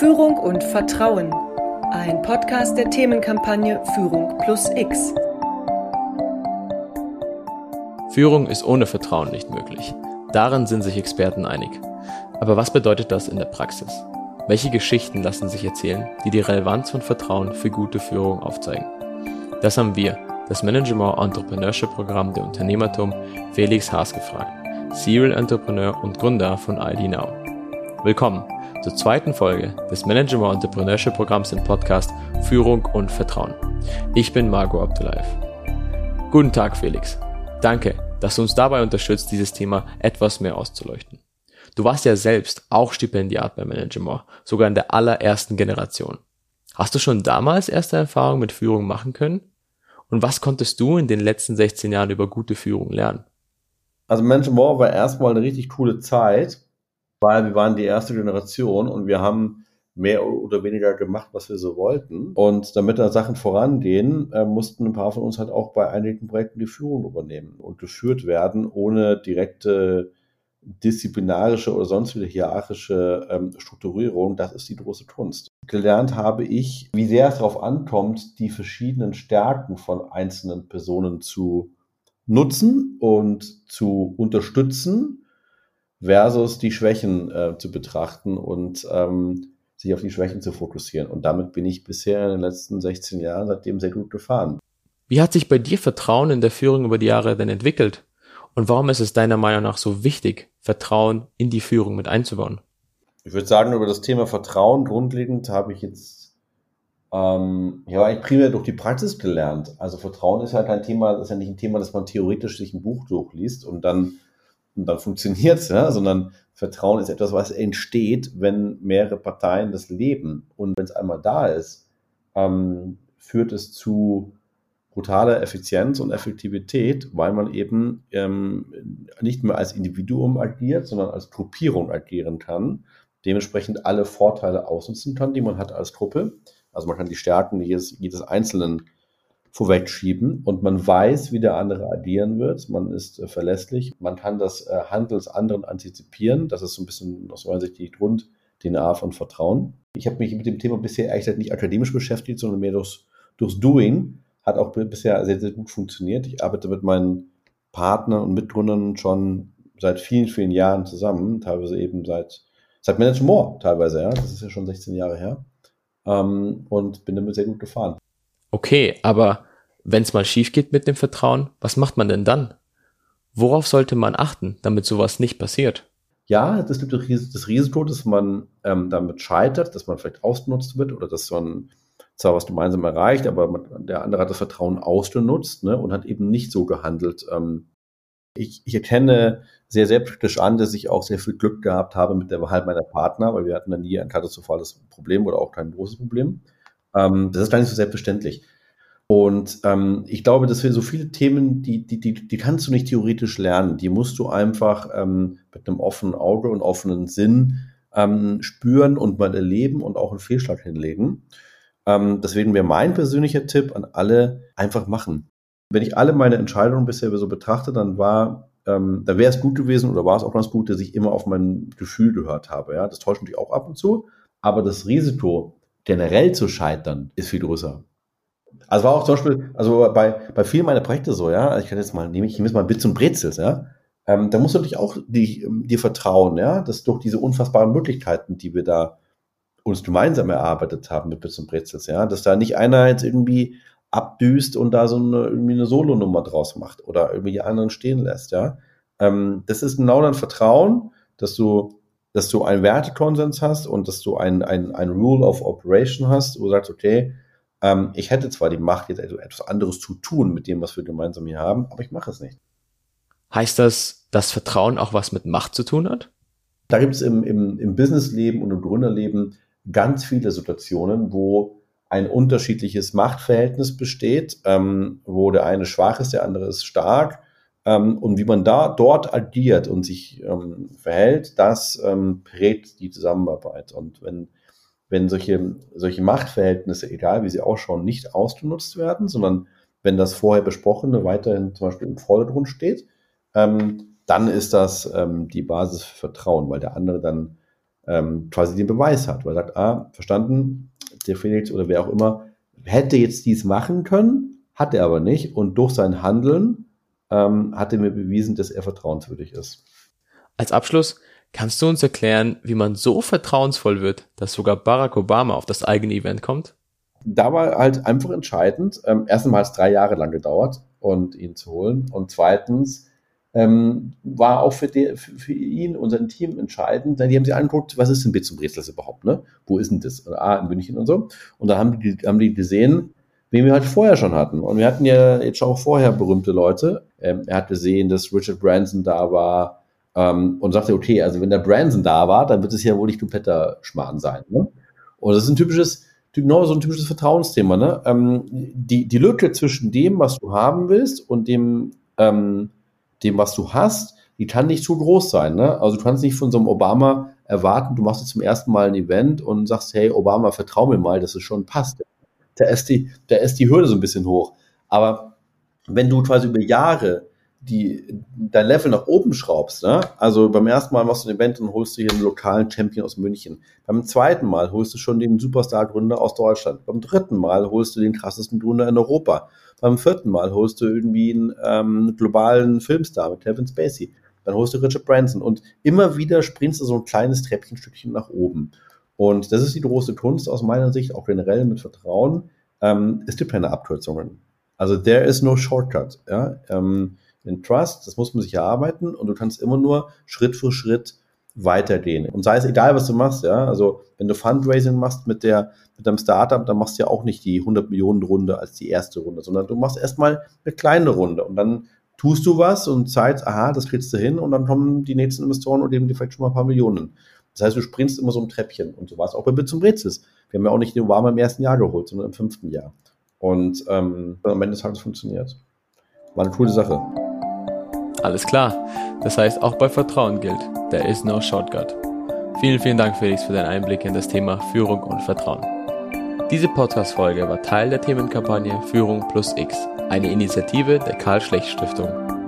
Führung und Vertrauen. Ein Podcast der Themenkampagne Führung plus X. Führung ist ohne Vertrauen nicht möglich. Darin sind sich Experten einig. Aber was bedeutet das in der Praxis? Welche Geschichten lassen sich erzählen, die die Relevanz von Vertrauen für gute Führung aufzeigen? Das haben wir, das Management Entrepreneurship Programm der Unternehmertum, Felix Haas gefragt, Serial Entrepreneur und Gründer von ID Now. Willkommen zur zweiten Folge des Management Entrepreneurship Programms im Podcast Führung und Vertrauen. Ich bin Marco Abdullayev. Guten Tag, Felix. Danke, dass du uns dabei unterstützt, dieses Thema etwas mehr auszuleuchten. Du warst ja selbst auch Stipendiat bei Management, sogar in der allerersten Generation. Hast du schon damals erste Erfahrungen mit Führung machen können? Und was konntest du in den letzten 16 Jahren über gute Führung lernen? Also Management war erstmal eine richtig coole Zeit, weil wir waren die erste Generation und wir haben mehr oder weniger gemacht, was wir so wollten. Und damit da Sachen vorangehen, äh, mussten ein paar von uns halt auch bei einigen Projekten die Führung übernehmen und geführt werden, ohne direkte disziplinarische oder sonst wieder hierarchische ähm, Strukturierung. Das ist die große Kunst. Gelernt habe ich, wie sehr es darauf ankommt, die verschiedenen Stärken von einzelnen Personen zu nutzen und zu unterstützen versus die Schwächen äh, zu betrachten und ähm, sich auf die Schwächen zu fokussieren. Und damit bin ich bisher in den letzten 16 Jahren seitdem sehr gut gefahren. Wie hat sich bei dir Vertrauen in der Führung über die Jahre denn entwickelt? Und warum ist es deiner Meinung nach so wichtig, Vertrauen in die Führung mit einzubauen? Ich würde sagen, über das Thema Vertrauen grundlegend habe ich jetzt ähm, ja eigentlich primär durch die Praxis gelernt. Also Vertrauen ist ja kein Thema, das ist ja nicht ein Thema, dass man theoretisch sich ein Buch durchliest und dann und dann funktioniert es, ja, sondern Vertrauen ist etwas, was entsteht, wenn mehrere Parteien das leben. Und wenn es einmal da ist, ähm, führt es zu brutaler Effizienz und Effektivität, weil man eben ähm, nicht mehr als Individuum agiert, sondern als Gruppierung agieren kann, dementsprechend alle Vorteile ausnutzen kann, die man hat als Gruppe. Also man kann die Stärken jedes, jedes Einzelnen vorwegschieben und man weiß, wie der andere agieren wird. Man ist äh, verlässlich. Man kann das äh, Handeln des anderen antizipieren. Das ist so ein bisschen aus meiner Sicht die Grund-DNA von Vertrauen. Ich habe mich mit dem Thema bisher gesagt nicht akademisch beschäftigt, sondern mehr durchs, durchs Doing. Hat auch bisher sehr, sehr gut funktioniert. Ich arbeite mit meinen Partnern und Mitgründern schon seit vielen, vielen Jahren zusammen, teilweise eben seit, seit Manage More, teilweise, ja. Das ist ja schon 16 Jahre her. Ähm, und bin damit sehr gut gefahren. Okay, aber wenn es mal schief geht mit dem Vertrauen, was macht man denn dann? Worauf sollte man achten, damit sowas nicht passiert? Ja, das gibt das Risiko, dass man ähm, damit scheitert, dass man vielleicht ausgenutzt wird oder dass man zwar was gemeinsam erreicht, aber man, der andere hat das Vertrauen ausgenutzt ne, und hat eben nicht so gehandelt. Ähm, ich, ich erkenne sehr selbstkritisch an, dass ich auch sehr viel Glück gehabt habe mit der Wahl meiner Partner, weil wir hatten da nie ein katastrophales Problem oder auch kein großes Problem. Ähm, das ist gar nicht so selbstverständlich. Und ähm, ich glaube, dass wir so viele Themen, die, die, die, die kannst du nicht theoretisch lernen. Die musst du einfach ähm, mit einem offenen Auge und offenen Sinn ähm, spüren und mal erleben und auch einen Fehlschlag hinlegen. Ähm, deswegen wäre mein persönlicher Tipp an alle, einfach machen. Wenn ich alle meine Entscheidungen bisher so betrachte, dann war, ähm, da wäre es gut gewesen oder war es auch ganz gut, dass ich immer auf mein Gefühl gehört habe. Ja, das täuscht natürlich auch ab und zu, aber das Risiko, generell zu scheitern, ist viel größer. Also war auch zum Beispiel, also bei, bei vielen meiner Projekte so, ja, ich kann jetzt mal, nehme ich jetzt mal Bits und Brezels, ja, ähm, da musst du dich auch die, dir vertrauen, ja, dass durch diese unfassbaren Möglichkeiten, die wir da uns gemeinsam erarbeitet haben mit Bits und Brezels, ja, dass da nicht einer jetzt irgendwie abdüst und da so eine, irgendwie eine Solo-Nummer draus macht oder irgendwie die anderen stehen lässt, ja. Ähm, das ist genau dein Vertrauen, dass du dass du einen Wertekonsens hast und dass du ein, ein, ein Rule of Operation hast, wo du sagst, okay, ähm, ich hätte zwar die Macht, jetzt etwas anderes zu tun mit dem, was wir gemeinsam hier haben, aber ich mache es nicht. Heißt das, dass Vertrauen auch was mit Macht zu tun hat? Da gibt es im, im, im Businessleben und im Gründerleben ganz viele Situationen, wo ein unterschiedliches Machtverhältnis besteht, ähm, wo der eine schwach ist, der andere ist stark ähm, und wie man da dort agiert und sich ähm, verhält, das ähm, prägt die Zusammenarbeit. Und wenn, wenn solche, solche Machtverhältnisse, egal wie sie ausschauen, nicht ausgenutzt werden, sondern wenn das vorher Besprochene weiterhin zum Beispiel im Vordergrund steht, ähm, dann ist das ähm, die Basis für Vertrauen, weil der andere dann ähm, quasi den Beweis hat, weil er sagt, ah, verstanden, der Felix oder wer auch immer hätte jetzt dies machen können, hat er aber nicht und durch sein Handeln ähm, hat er mir bewiesen, dass er vertrauenswürdig ist. Als Abschluss, kannst du uns erklären, wie man so vertrauensvoll wird, dass sogar Barack Obama auf das eigene Event kommt? Da war halt einfach entscheidend. Ähm, erstens hat es drei Jahre lang gedauert, und ihn zu holen. Und zweitens ähm, war auch für, die, für, für, ihn und sein Team entscheidend. Denn die haben sich angeguckt, was ist denn Bits und Brezels überhaupt? Ne? Wo ist denn das? Ah, in München und so. Und da haben die, haben die gesehen, wen wir halt vorher schon hatten. Und wir hatten ja jetzt auch vorher berühmte Leute. Ähm, er hat gesehen, dass Richard Branson da war ähm, und sagte, okay, also wenn der Branson da war, dann wird es ja wohl nicht kompletter Schmarrn sein. Ne? Und das ist ein typisches, genau so ein typisches Vertrauensthema. Ne? Ähm, die, die Lücke zwischen dem, was du haben willst und dem, ähm, dem, was du hast, die kann nicht zu groß sein. Ne? Also du kannst nicht von so einem Obama erwarten, du machst jetzt zum ersten Mal ein Event und sagst, hey Obama, vertrau mir mal, dass es schon passt. Da ist die, da ist die Hürde so ein bisschen hoch. Aber wenn du quasi über Jahre die, dein Level nach oben schraubst, ne? also beim ersten Mal machst du ein Event und holst du hier einen lokalen Champion aus München. Beim zweiten Mal holst du schon den Superstar-Gründer aus Deutschland. Beim dritten Mal holst du den krassesten Gründer in Europa. Beim vierten Mal holst du irgendwie einen ähm, globalen Filmstar mit Kevin Spacey. Dann holst du Richard Branson und immer wieder springst du so ein kleines Treppchenstückchen nach oben. Und das ist die große Kunst aus meiner Sicht, auch generell mit Vertrauen. Ähm, es gibt keine Abkürzungen. Also there is no shortcut. Ja? Ähm, in Trust, das muss man sich erarbeiten und du kannst immer nur Schritt für Schritt weitergehen. Und sei es egal, was du machst, ja. Also, wenn du Fundraising machst mit der, mit deinem Startup, dann machst du ja auch nicht die 100 Millionen Runde als die erste Runde, sondern du machst erstmal eine kleine Runde und dann tust du was und zeigst, aha, das kriegst du hin und dann kommen die nächsten Investoren und geben dir vielleicht schon mal ein paar Millionen. Das heißt, du springst immer so ein Treppchen und so war es auch bei Bits und Brezels. Wir haben ja auch nicht den Obama im ersten Jahr geholt, sondern im fünften Jahr. Und ähm, am Ende des Tages funktioniert. War eine coole Sache. Alles klar. Das heißt, auch bei Vertrauen gilt, there is no shortcut. Vielen, vielen Dank, Felix, für deinen Einblick in das Thema Führung und Vertrauen. Diese Podcast-Folge war Teil der Themenkampagne Führung plus X, eine Initiative der Karl Schlecht Stiftung